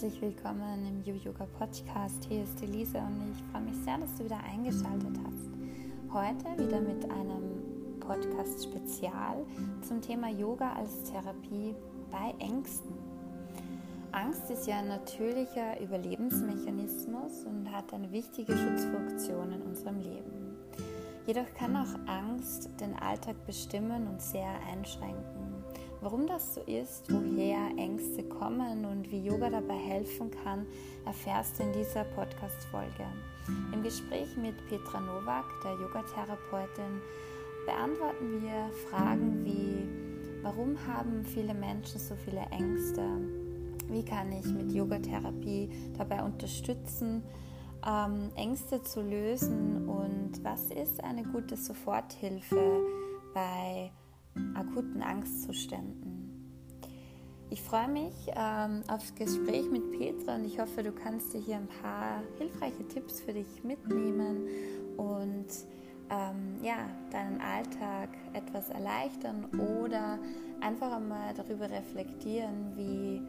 herzlich willkommen im Yoga Podcast. Hier ist Elisa und ich freue mich sehr, dass du wieder eingeschaltet hast. Heute wieder mit einem Podcast-Spezial zum Thema Yoga als Therapie bei Ängsten. Angst ist ja ein natürlicher Überlebensmechanismus und hat eine wichtige Schutzfunktion in unserem Leben. Jedoch kann auch Angst den Alltag bestimmen und sehr einschränken. Warum das so ist, woher Ängste kommen und wie Yoga dabei helfen kann, erfährst du in dieser Podcast-Folge. Im Gespräch mit Petra Nowak, der Yogatherapeutin, beantworten wir Fragen wie: Warum haben viele Menschen so viele Ängste? Wie kann ich mit Yogatherapie dabei unterstützen, ähm, Ängste zu lösen? Und was ist eine gute Soforthilfe bei akuten Angstzuständen. Ich freue mich ähm, aufs Gespräch mit Petra und ich hoffe, du kannst dir hier ein paar hilfreiche Tipps für dich mitnehmen und ähm, ja, deinen Alltag etwas erleichtern oder einfach einmal darüber reflektieren, wie,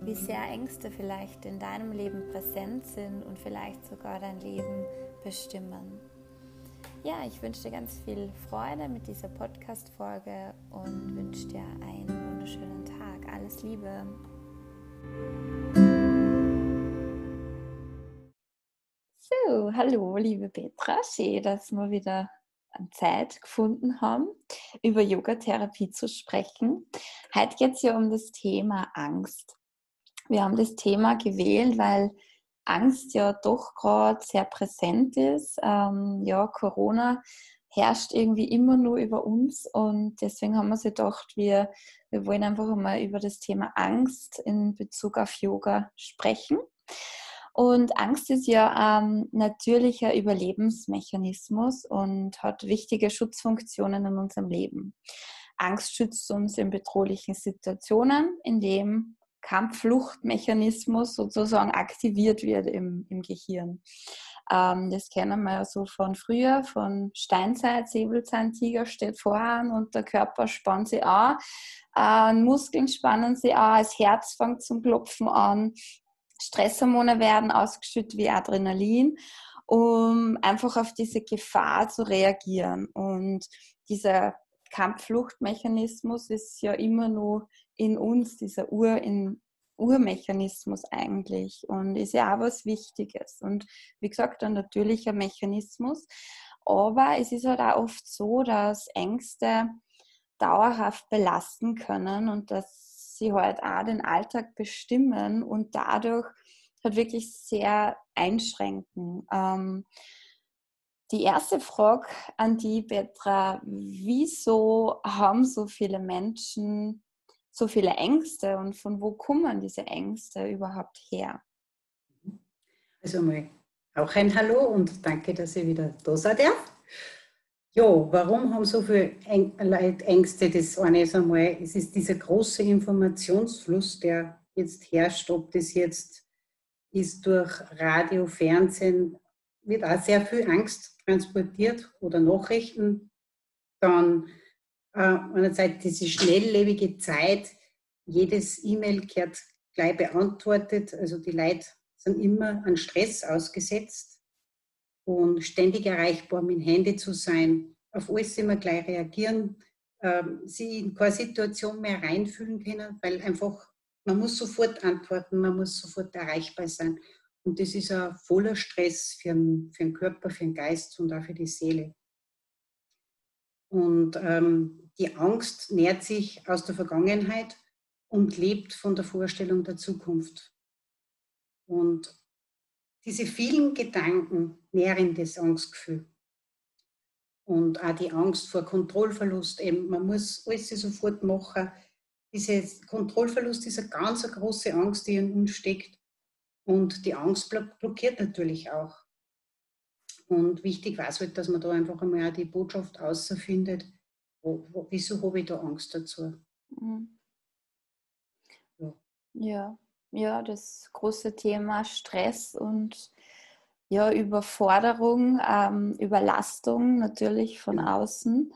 wie sehr Ängste vielleicht in deinem Leben präsent sind und vielleicht sogar dein Leben bestimmen ja, ich wünsche dir ganz viel Freude mit dieser Podcast-Folge und wünsche dir einen wunderschönen Tag. Alles Liebe. So, hallo, liebe Petra. Schön, dass wir wieder Zeit gefunden haben, über Yoga-Therapie zu sprechen. Heute geht es ja um das Thema Angst. Wir haben das Thema gewählt, weil Angst ja doch gerade sehr präsent ist. Ähm, ja, Corona herrscht irgendwie immer nur über uns und deswegen haben wir sich gedacht, wir, wir wollen einfach mal über das Thema Angst in Bezug auf Yoga sprechen. Und Angst ist ja ein natürlicher Überlebensmechanismus und hat wichtige Schutzfunktionen in unserem Leben. Angst schützt uns in bedrohlichen Situationen, indem Kampffluchtmechanismus sozusagen aktiviert wird im, im Gehirn. Ähm, das kennen wir ja so von früher, von Steinzeit, Säbelzahntiger steht voran und der Körper spannt sich an, äh, Muskeln spannen sich an, das Herz fängt zum Klopfen an, Stresshormone werden ausgeschüttet wie Adrenalin, um einfach auf diese Gefahr zu reagieren. Und dieser Kampffluchtmechanismus ist ja immer nur in uns, dieser Ur in, Urmechanismus eigentlich und ist ja auch was Wichtiges. Und wie gesagt, ein natürlicher Mechanismus. Aber es ist halt auch oft so, dass Ängste dauerhaft belasten können und dass sie halt auch den Alltag bestimmen und dadurch halt wirklich sehr einschränken. Ähm, die erste Frage an die Petra, wieso haben so viele Menschen so viele Ängste und von wo kommen diese Ängste überhaupt her? Also mal auch ein Hallo und danke, dass ihr wieder da seid. Ja, warum haben so viele Leute Ängste? Das eine ist einmal, es ist dieser große Informationsfluss, der jetzt herrscht, ob das jetzt ist durch Radio, Fernsehen, wird auch sehr viel Angst transportiert oder Nachrichten. Dann äh, einerseits diese schnelllebige Zeit, jedes E-Mail kehrt gleich beantwortet, also die Leute sind immer an Stress ausgesetzt. Und ständig erreichbar mit Handy zu sein, auf alles immer gleich reagieren, ähm, sie in keine Situation mehr reinfühlen können, weil einfach man muss sofort antworten, man muss sofort erreichbar sein. Und das ist ein voller Stress für den, für den Körper, für den Geist und auch für die Seele. Und ähm, die Angst nährt sich aus der Vergangenheit und lebt von der Vorstellung der Zukunft. Und diese vielen Gedanken nähren das Angstgefühl. Und auch die Angst vor Kontrollverlust, eben, man muss alles sofort machen. Dieser Kontrollverlust ist eine ganz große Angst, die in uns steckt. Und die Angst blockiert natürlich auch. Und wichtig war es halt, dass man da einfach einmal auch die Botschaft außerfindet, wo, wo, wieso habe ich da Angst dazu? Mhm. Ja. ja. ja, das große Thema Stress und ja, Überforderung, ähm, Überlastung natürlich von außen,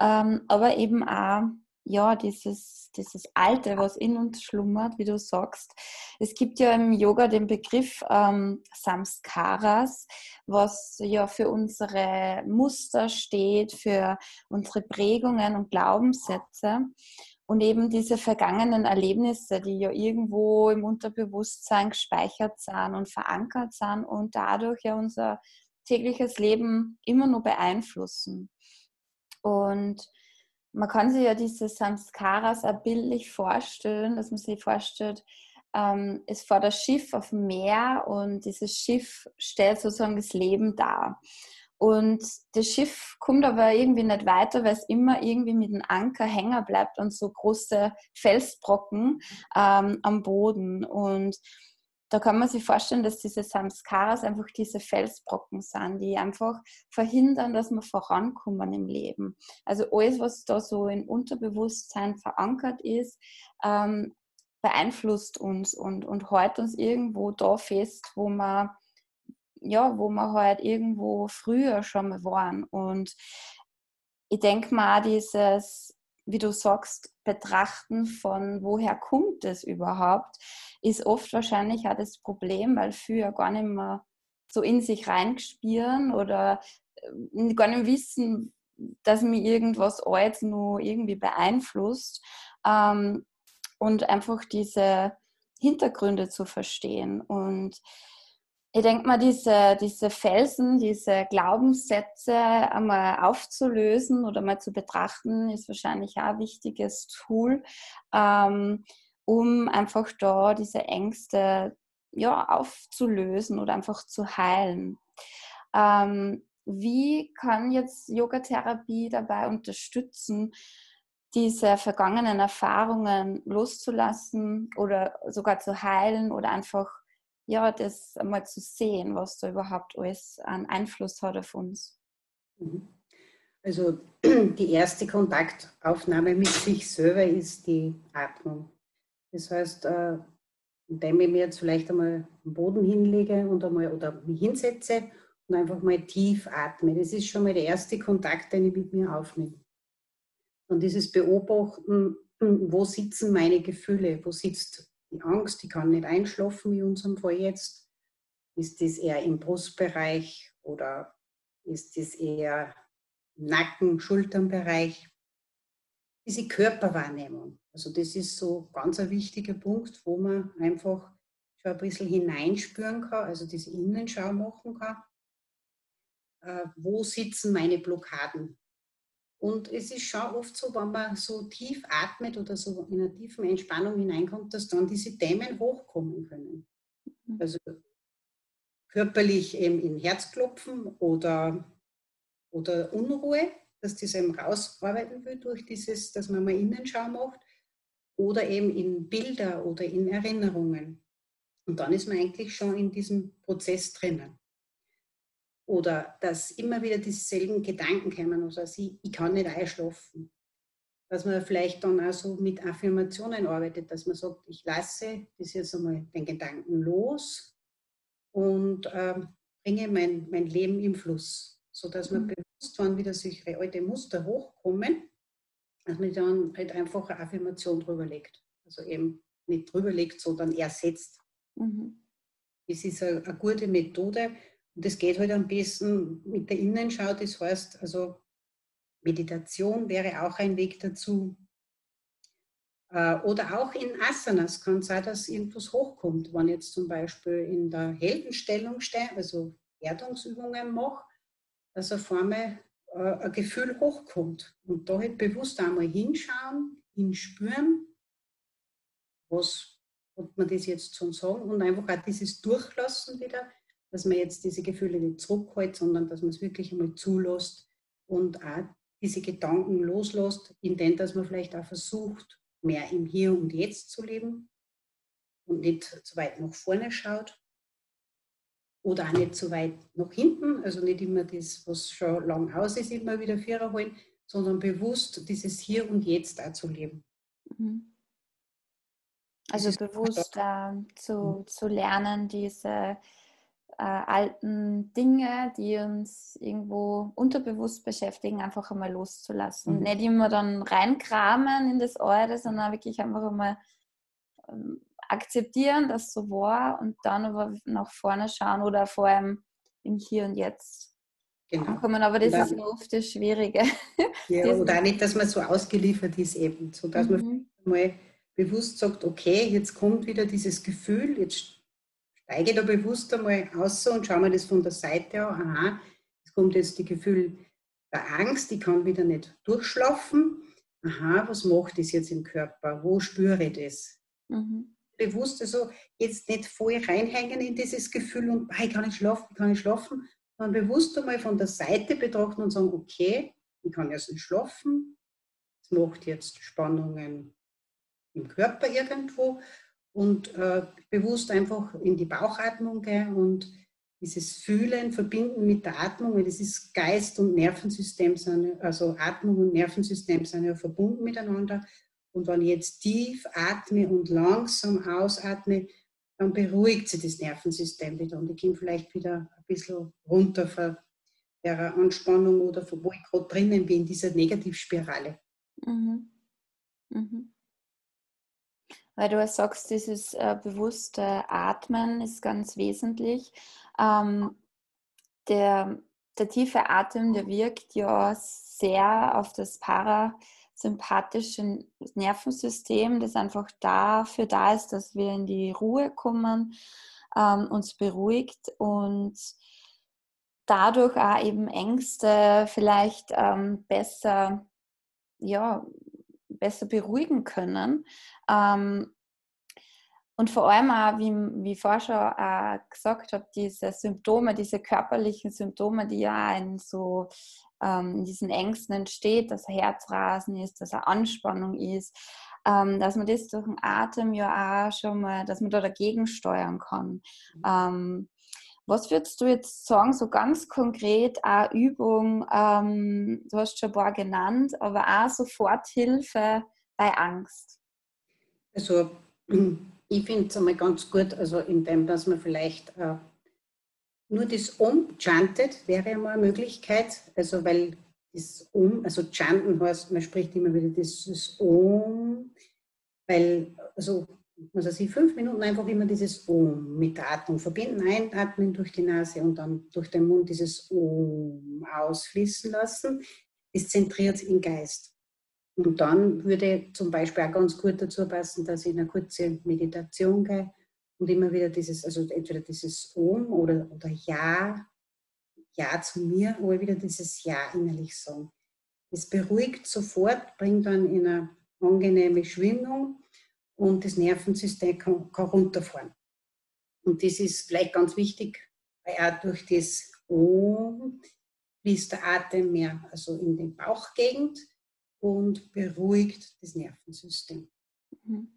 ähm, aber eben auch ja, dieses, dieses Alte, was in uns schlummert, wie du sagst. Es gibt ja im Yoga den Begriff ähm, Samskaras, was ja für unsere Muster steht, für unsere Prägungen und Glaubenssätze. Und eben diese vergangenen Erlebnisse, die ja irgendwo im Unterbewusstsein gespeichert sind und verankert sind und dadurch ja unser tägliches Leben immer nur beeinflussen. Und man kann sich ja diese Samskaras auch bildlich vorstellen, dass man sich vorstellt, ähm, es fährt das Schiff auf dem Meer und dieses Schiff stellt sozusagen das Leben dar. Und das Schiff kommt aber irgendwie nicht weiter, weil es immer irgendwie mit dem Anker hängen bleibt und so große Felsbrocken ähm, am Boden. Und da kann man sich vorstellen, dass diese Samskaras einfach diese Felsbrocken sind, die einfach verhindern, dass wir vorankommen im Leben. Also alles, was da so im Unterbewusstsein verankert ist, ähm, beeinflusst uns und, und hält uns irgendwo da fest, wo man ja, wo wir halt irgendwo früher schon mal waren. Und ich denke mal, dieses wie du sagst, betrachten von woher kommt es überhaupt, ist oft wahrscheinlich auch das Problem, weil viele gar nicht mehr so in sich reinspielen oder äh, gar nicht wissen, dass mir irgendwas Altes nur irgendwie beeinflusst ähm, und einfach diese Hintergründe zu verstehen. Und ich denke mal, diese, diese Felsen, diese Glaubenssätze einmal aufzulösen oder mal zu betrachten, ist wahrscheinlich auch ein wichtiges Tool, ähm, um einfach da diese Ängste ja, aufzulösen oder einfach zu heilen. Ähm, wie kann jetzt Yogatherapie dabei unterstützen, diese vergangenen Erfahrungen loszulassen oder sogar zu heilen oder einfach ja, das einmal zu sehen, was da überhaupt alles an Einfluss hat auf uns. Mhm. Also die erste Kontaktaufnahme mit sich selber ist die Atmung. Das heißt, äh, indem ich mir jetzt vielleicht einmal am Boden hinlege und einmal oder mich hinsetze und einfach mal tief atme. Das ist schon mal der erste Kontakt, den ich mit mir aufnehme. Und dieses Beobachten, wo sitzen meine Gefühle, wo sitzt die Angst, die kann nicht einschlafen, wie in unserem Fall jetzt. Ist das eher im Brustbereich oder ist das eher im Nacken-, Schulternbereich? Diese Körperwahrnehmung, also das ist so ganz ein wichtiger Punkt, wo man einfach schon ein bisschen hineinspüren kann, also diese Innenschau machen kann. Äh, wo sitzen meine Blockaden? Und es ist schon oft so, wenn man so tief atmet oder so in eine tiefe Entspannung hineinkommt, dass dann diese Themen hochkommen können. Mhm. Also körperlich eben in Herzklopfen oder, oder Unruhe, dass das eben rausarbeiten will durch dieses, dass man mal Innenschau macht, oder eben in Bilder oder in Erinnerungen. Und dann ist man eigentlich schon in diesem Prozess drinnen oder dass immer wieder dieselben Gedanken kommen, also ich, ich kann nicht einschlafen. Dass man vielleicht dann auch so mit Affirmationen arbeitet, dass man sagt, ich lasse das jetzt einmal den Gedanken los und äh, bringe mein, mein Leben im Fluss, sodass man mhm. bewusst, wenn wieder solche alte Muster hochkommen, dass man dann halt einfach eine Affirmation drüber legt. Also eben nicht drüber legt, sondern ersetzt. Mhm. Das ist eine, eine gute Methode, und das geht halt am besten mit der Innenschau. Das heißt, also Meditation wäre auch ein Weg dazu. Äh, oder auch in Asanas kann es sein, dass irgendwas hochkommt. Wenn ich jetzt zum Beispiel in der Heldenstellung stehe, also Erdungsübungen mache, dass auf einmal äh, ein Gefühl hochkommt. Und da halt bewusst einmal hinschauen, hinspüren, was hat man das jetzt schon sagen und einfach auch dieses Durchlassen wieder dass man jetzt diese Gefühle nicht zurückhält, sondern dass man es wirklich einmal zulässt und auch diese Gedanken loslässt, indem dass man vielleicht auch versucht, mehr im Hier und Jetzt zu leben und nicht zu weit nach vorne schaut oder auch nicht zu weit nach hinten, also nicht immer das, was schon lang aus ist, immer wieder Vierer holen, sondern bewusst dieses Hier und Jetzt auch zu leben. Mhm. Also bewusst äh, zu, mhm. zu lernen, diese äh, alten Dinge, die uns irgendwo unterbewusst beschäftigen, einfach einmal loszulassen. Mhm. Nicht immer dann reinkramen in das Eure, sondern wirklich einfach einmal ähm, akzeptieren, dass so war und dann aber nach vorne schauen oder vor allem im Hier und Jetzt genau. ankommen. Aber das dann, ist oft das Schwierige. Ja, oder auch nicht, dass man so ausgeliefert ist eben, so dass mhm. man mal bewusst sagt, okay, jetzt kommt wieder dieses Gefühl, jetzt steige da bewusst einmal aus und schaue mir das von der Seite an. Aha, es kommt jetzt die Gefühl der Angst, ich kann wieder nicht durchschlafen. Aha, was macht das jetzt im Körper? Wo spüre ich das? Mhm. Bewusst also jetzt nicht voll reinhängen in dieses Gefühl und ich kann nicht schlafen, ich kann nicht schlafen, sondern bewusst einmal von der Seite betrachten und sagen, okay, ich kann jetzt nicht schlafen, es macht jetzt Spannungen im Körper irgendwo. Und äh, bewusst einfach in die Bauchatmung gehen und dieses Fühlen verbinden mit der Atmung, weil das ist Geist und Nervensystem, sind, also Atmung und Nervensystem sind ja verbunden miteinander. Und wenn ich jetzt tief atme und langsam ausatme, dann beruhigt sich das Nervensystem wieder und ich komme vielleicht wieder ein bisschen runter von der Anspannung oder von wo ich gerade drinnen bin, in dieser Negativspirale. Mhm. Mhm. Weil du sagst, dieses äh, bewusste Atmen ist ganz wesentlich. Ähm, der, der tiefe Atem, der wirkt ja sehr auf das parasympathische Nervensystem, das einfach dafür da ist, dass wir in die Ruhe kommen, ähm, uns beruhigt und dadurch auch eben Ängste vielleicht ähm, besser ja, besser beruhigen können. Ähm, und vor allem auch, wie, wie Forscher auch gesagt habe, diese Symptome, diese körperlichen Symptome, die ja in so ähm, in diesen Ängsten entsteht, dass ein Herzrasen ist, dass eine Anspannung ist, ähm, dass man das durch den Atem ja auch schon mal, dass man da dagegen steuern kann. Mhm. Ähm, was würdest du jetzt sagen, so ganz konkret, eine Übung, ähm, du hast schon ein paar genannt, aber auch Soforthilfe bei Angst? Also ich finde es einmal ganz gut, also indem, dass man vielleicht äh, nur das Um chantet, wäre einmal eine Möglichkeit, also weil das Um, also chanten heißt, man spricht immer wieder dieses Um, weil, also also sie fünf Minuten einfach immer dieses Om mit der Atmung verbinden, einatmen durch die Nase und dann durch den Mund dieses Om ausfließen lassen. Das zentriert im Geist. Und dann würde zum Beispiel auch ganz gut dazu passen, dass ich in eine kurze Meditation gehe und immer wieder dieses, also entweder dieses Om oder, oder Ja, Ja zu mir, oder wieder dieses Ja innerlich sagen. Es beruhigt sofort, bringt dann in eine angenehme Schwingung und das Nervensystem kann, kann runterfahren. Und das ist vielleicht ganz wichtig, weil auch durch das O fließt der Atem mehr also in die Bauchgegend und beruhigt das Nervensystem. Mhm.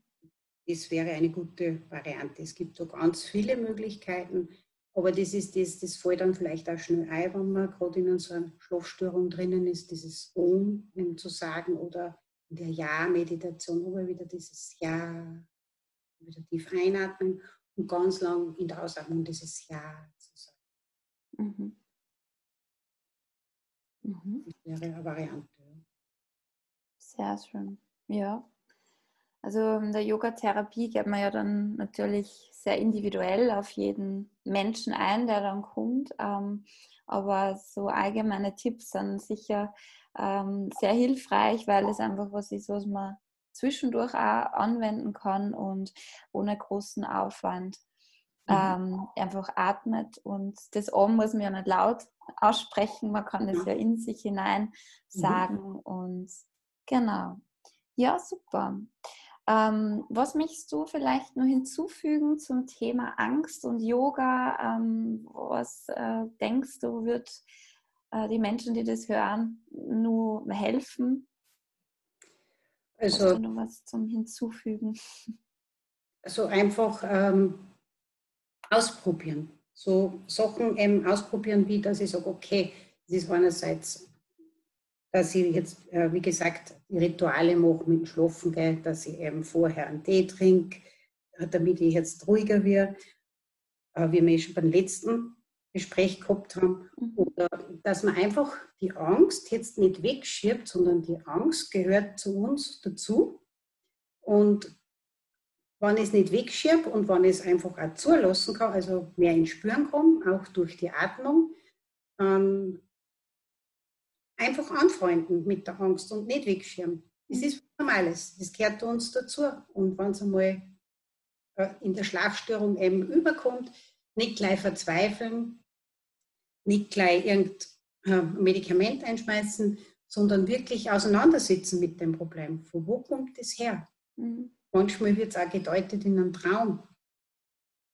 Das wäre eine gute Variante. Es gibt so ganz viele Möglichkeiten, aber das ist das, das fällt dann vielleicht auch schnell ein, wenn man gerade in unserer Schlafstörung drinnen ist, dieses Om zu sagen oder in der Ja-Meditation aber wieder dieses Ja, wieder tief einatmen und ganz lang in der Ausatmung dieses Ja zu sagen. Mhm. Mhm. Das wäre eine Variante. Sehr schön. Ja. Also in der Yoga-Therapie geht man ja dann natürlich sehr individuell auf jeden Menschen ein, der dann kommt. Ähm, aber so allgemeine Tipps sind sicher ähm, sehr hilfreich, weil es einfach was ist, was man zwischendurch auch anwenden kann und ohne großen Aufwand mhm. ähm, einfach atmet. Und das O muss man ja nicht laut aussprechen, man kann es ja in sich hinein mhm. sagen mhm. und genau. Ja, super. Ähm, was möchtest du vielleicht nur hinzufügen zum Thema Angst und Yoga? Ähm, was äh, denkst du, wird äh, die Menschen, die das hören, nur helfen? Also, Hast du noch was zum Hinzufügen? Also einfach ähm, ausprobieren. So Sachen eben ausprobieren, wie dass ich sage, okay, es ist einerseits, dass ich jetzt, äh, wie gesagt, die Rituale mache mit Schlafen gehe, dass ich eben vorher einen Tee trinke, damit ich jetzt ruhiger werde äh, wie wir schon beim letzten Gespräch gehabt haben, mhm. oder dass man einfach die Angst jetzt nicht wegschiebt, sondern die Angst gehört zu uns dazu. Und wenn ich es nicht wegschiebe und wenn ich es einfach auch zulassen kann, also mehr ins Spüren kann, auch durch die Atmung, dann einfach anfreunden mit der Angst und nicht wegschieben. Das mhm. ist Normales, das gehört uns dazu. Und wenn es einmal äh, in der Schlafstörung eben überkommt, nicht gleich verzweifeln, nicht gleich irgendein Medikament einschmeißen, sondern wirklich auseinandersetzen mit dem Problem. Von wo kommt das her? Mhm. Manchmal wird es auch gedeutet in einem Traum.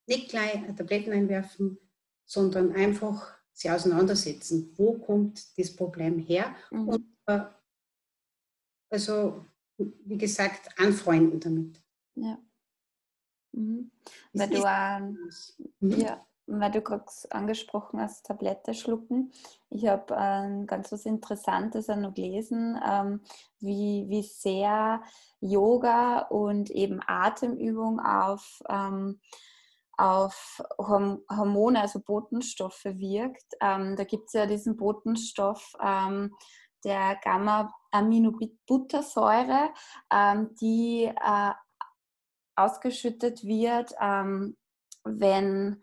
Nicht gleich Tabletten einwerfen, sondern einfach sich auseinandersetzen. Wo kommt das Problem her? Mhm. Und äh, also, wie gesagt, anfreunden damit. Ja. Mhm. Weil du, mhm. ja, weil du gerade angesprochen hast, Tablette schlucken. Ich habe äh, ganz was Interessantes noch gelesen, ähm, wie, wie sehr Yoga und eben Atemübung auf, ähm, auf Hormone, also Botenstoffe wirkt. Ähm, da gibt es ja diesen Botenstoff ähm, der Gamma-Aminobuttersäure, ähm, die äh, ausgeschüttet wird, ähm, wenn,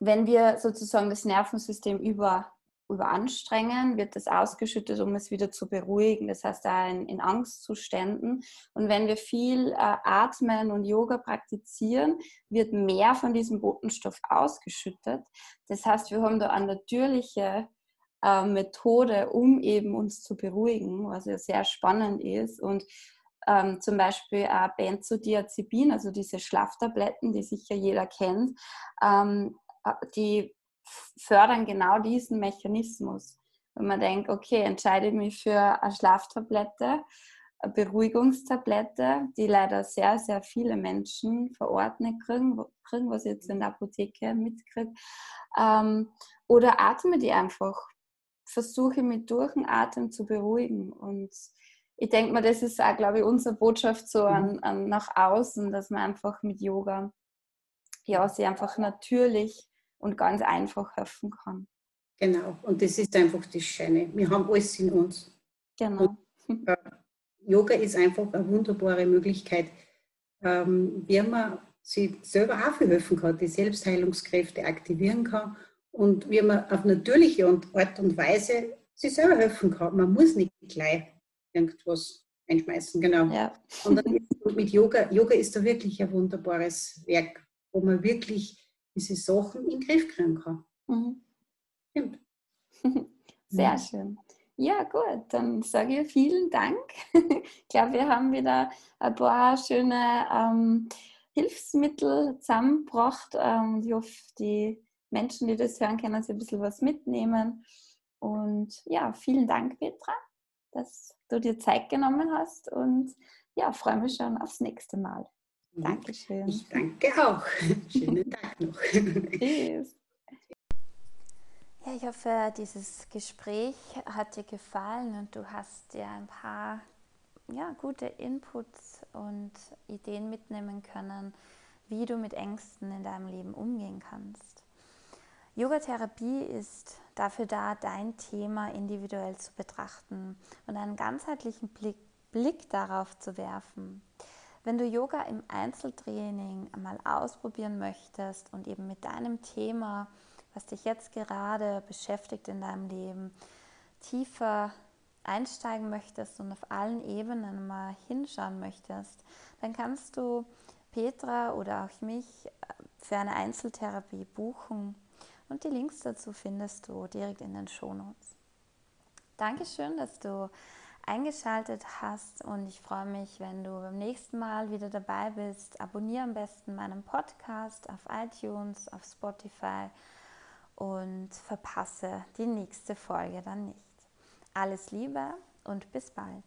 wenn wir sozusagen das Nervensystem über, überanstrengen, wird das ausgeschüttet, um es wieder zu beruhigen. Das heißt, da in, in Angstzuständen. Und wenn wir viel äh, atmen und Yoga praktizieren, wird mehr von diesem Botenstoff ausgeschüttet. Das heißt, wir haben da eine natürliche äh, Methode, um eben uns zu beruhigen, was ja sehr spannend ist. Und ähm, zum Beispiel äh, Benzodiazepin, also diese Schlaftabletten, die sicher jeder kennt, ähm, äh, die fördern genau diesen Mechanismus. Wenn man denkt, okay, entscheide ich mich für eine Schlaftablette, eine Beruhigungstablette, die leider sehr, sehr viele Menschen verordnet kriegen, kriegen was ich jetzt in der Apotheke mitkriege, ähm, oder atme die einfach. Versuche mit durch den Atem zu beruhigen und ich denke mal, das ist auch, glaube ich, unsere Botschaft so an, mhm. an nach außen, dass man einfach mit Yoga ja, sie einfach natürlich und ganz einfach helfen kann. Genau, und das ist einfach das Schöne. Wir haben alles in uns. Genau. Und, äh, Yoga ist einfach eine wunderbare Möglichkeit, ähm, wie man sich selber auch helfen kann, die Selbstheilungskräfte aktivieren kann und wie man auf natürliche Art und Weise sich selber helfen kann. Man muss nicht gleich irgendwas einschmeißen, genau. Ja. Und dann ist, mit Yoga, Yoga ist da wirklich ein wunderbares Werk, wo man wirklich diese Sachen in den Griff kriegen kann. Mhm. Stimmt. Sehr mhm. schön. Ja, gut, dann sage ich vielen Dank. ich glaube, wir haben wieder ein paar schöne ähm, Hilfsmittel zusammengebracht. Ähm, ich hoffe, die Menschen, die das hören, können sich ein bisschen was mitnehmen. Und ja, vielen Dank, Petra, dass du dir Zeit genommen hast und ja, freue mich schon aufs nächste Mal. Dankeschön. Ich danke auch. Schönen Tag noch. Tschüss. Ja, ich hoffe, dieses Gespräch hat dir gefallen und du hast dir ein paar ja, gute Inputs und Ideen mitnehmen können, wie du mit Ängsten in deinem Leben umgehen kannst. Yogatherapie ist dafür da, dein Thema individuell zu betrachten und einen ganzheitlichen Blick, Blick darauf zu werfen. Wenn du Yoga im Einzeltraining einmal ausprobieren möchtest und eben mit deinem Thema, was dich jetzt gerade beschäftigt in deinem Leben, tiefer einsteigen möchtest und auf allen Ebenen mal hinschauen möchtest, dann kannst du Petra oder auch mich äh, für eine Einzeltherapie buchen. Und die Links dazu findest du direkt in den Shownotes. Dankeschön, dass du eingeschaltet hast und ich freue mich, wenn du beim nächsten Mal wieder dabei bist. Abonniere am besten meinen Podcast auf iTunes, auf Spotify und verpasse die nächste Folge dann nicht. Alles Liebe und bis bald.